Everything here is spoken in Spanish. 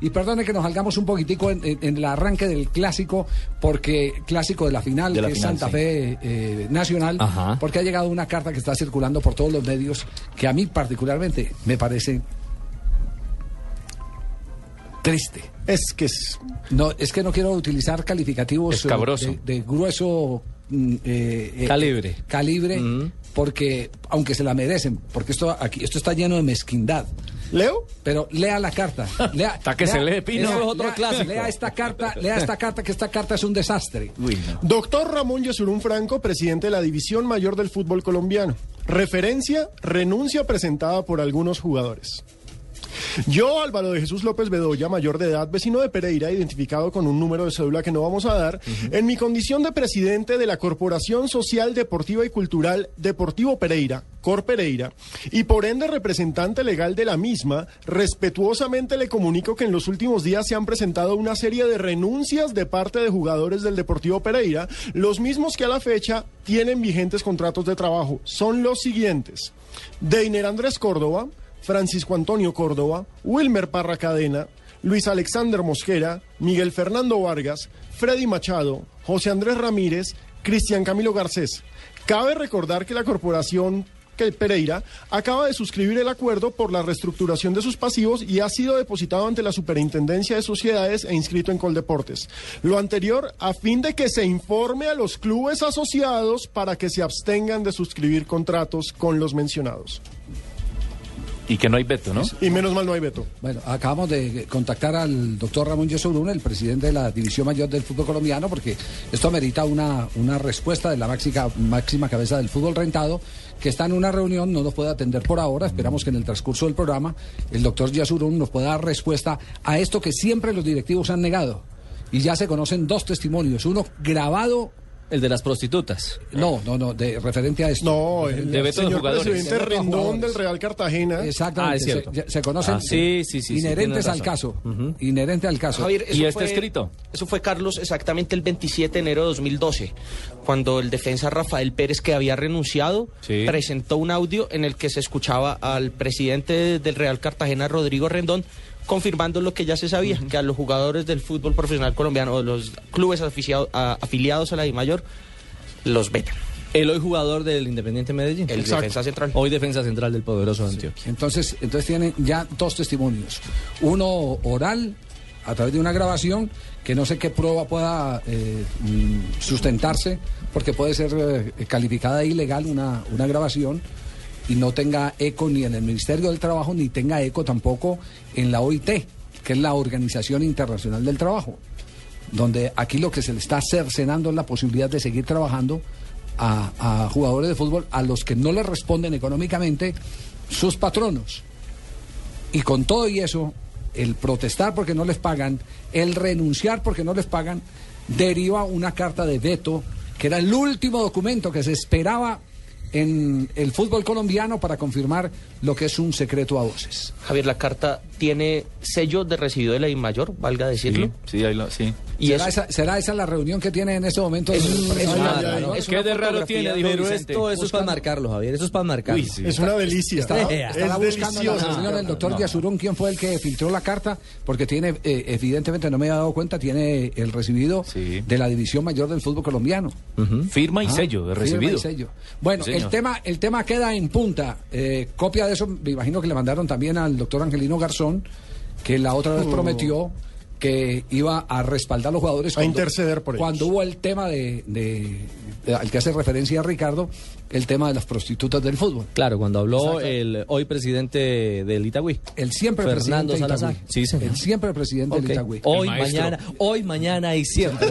Y perdone que nos salgamos un poquitico en, en- en el arranque del clásico, porque clásico de la final, De la que es final, Santa sí. Fe eh, Nacional, Ajá. porque ha llegado una carta que está circulando por todos los medios, que a mí particularmente me parece triste. Es que es. No, es que no quiero utilizar calificativos eh, Escabroso. de, de grueso mm, eh, eh, Calibre. calibre, Mm. porque aunque se la merecen, porque esto aquí esto está lleno de mezquindad. ¿Leo? Pero lea la carta. Lea, Hasta que se lee, Pino. lea- Otro lea- clásico. Lea esta carta, lea esta carta, que esta carta es un desastre. Uy, no. Doctor Ramón Yesurún Franco, presidente de la División Mayor del Fútbol Colombiano. Referencia, renuncia presentada por algunos jugadores. Yo, Álvaro de Jesús López Bedoya, mayor de edad, vecino de Pereira, identificado con un número de cédula que no vamos a dar, en mi condición de presidente de la Corporación Social, Deportiva y Cultural Deportivo Pereira, Cor Pereira, y por ende representante legal de la misma, respetuosamente le comunico que en los últimos días se han presentado una serie de renuncias de parte de jugadores del Deportivo Pereira, los mismos que a la fecha tienen vigentes contratos de trabajo. Son los siguientes. Deiner Andrés Córdoba, Francisco Antonio Córdoba, Wilmer Parra Cadena, Luis Alexander Mosquera, Miguel Fernando Vargas, Freddy Machado, José Andrés Ramírez, Cristian Camilo Garcés. Cabe recordar que la corporación que Pereira acaba de suscribir el acuerdo por la reestructuración de sus pasivos y ha sido depositado ante la Superintendencia de Sociedades e inscrito en Coldeportes. Lo anterior a fin de que se informe a los clubes asociados para que se abstengan de suscribir contratos con los mencionados. Y que no hay veto, ¿no? Y menos mal no hay veto. Bueno, acabamos de contactar al doctor Ramón Yesurún, el presidente de la División Mayor del Fútbol Colombiano, porque esto amerita una, una respuesta de la máxima, máxima cabeza del fútbol rentado, que está en una reunión, no nos puede atender por ahora. Esperamos que en el transcurso del programa el doctor Yesurún nos pueda dar respuesta a esto que siempre los directivos han negado. Y ya se conocen dos testimonios, uno grabado, El de las prostitutas. no, no, no, de referente a esto. No, el, De veto de señor jugadores. presidente De veto de Rendón jugadores. del Real Cartagena. Exactamente, Ah, es cierto. Se, se conocen Ah, sí, sí, sí, inherentes al caso, inherente al caso. Javier, eso ¿Y está fue- escrito? Eso fue, Carlos, exactamente el 27 de enero de 2012, cuando el defensa Rafael Pérez, que había renunciado, Sí. presentó un audio en el que se escuchaba al presidente del Real Cartagena, Rodrigo Rendón, confirmando lo que ya se sabía, que a los jugadores del fútbol profesional colombiano o los clubes aficiado- a- afiliados a la DIMAYOR los vetan. El hoy jugador del Independiente Medellín. El Exacto. defensa central. Hoy defensa central del poderoso Antioquia. Entonces, entonces tienen ya dos testimonios. Uno oral, a través de una grabación, que no sé qué prueba pueda eh, mm, sustentarse, porque puede ser eh, calificada de ilegal una, una grabación y no tenga eco ni en el Ministerio del Trabajo, ni tenga eco tampoco en la OIT, que es la Organización Internacional del Trabajo, donde aquí lo que se le está cercenando es la posibilidad de seguir trabajando a, jugadores de fútbol a los que no les responden económicamente sus patronos. Y con todo y eso, el protestar porque no les pagan, el renunciar porque no les pagan, deriva una carta de veto, que era el último documento que se esperaba en el fútbol colombiano para confirmar lo que es un secreto a voces. Javier, la carta tiene sello de recibido de la DIMAYOR, valga decirlo. Sí, sí, ahí lo, sí. Y ¿Será, esa, será esa la reunión que tiene en este momento? Es- es ¿Qué de raro tiene? Dijo Pero Vicente. esto, eso es para marcarlo, Javier. Eso es para marcarlo. Uy, sí. Es una delicia. Estaba, Estará estaba es buscando la deliciosa. reunión del doctor no. Yasurún, quién fue el que filtró la carta, porque tiene, eh, evidentemente no me había dado cuenta, tiene el recibido Sí. de la División Mayor del Fútbol Colombiano. Firma y Ah, sello de firma recibido. y sello. Bueno, Sí, el tema, el tema queda en punta. Eh, copia de eso, me imagino que le mandaron también al doctor Angelino Garzón, que la otra vez Oh. prometió que iba a respaldar a los jugadores A interceder por ellos. cuando hubo el tema de, de- de- al que hace referencia Ricardo, el tema de las prostitutas del fútbol. Claro, cuando habló Exacto. el hoy presidente del Itagüí. El siempre Fernando presidente Salazar. Itagüí. Sí, señor. El siempre presidente Ok. del Itagüí. Hoy, mañana, hoy, mañana y siempre.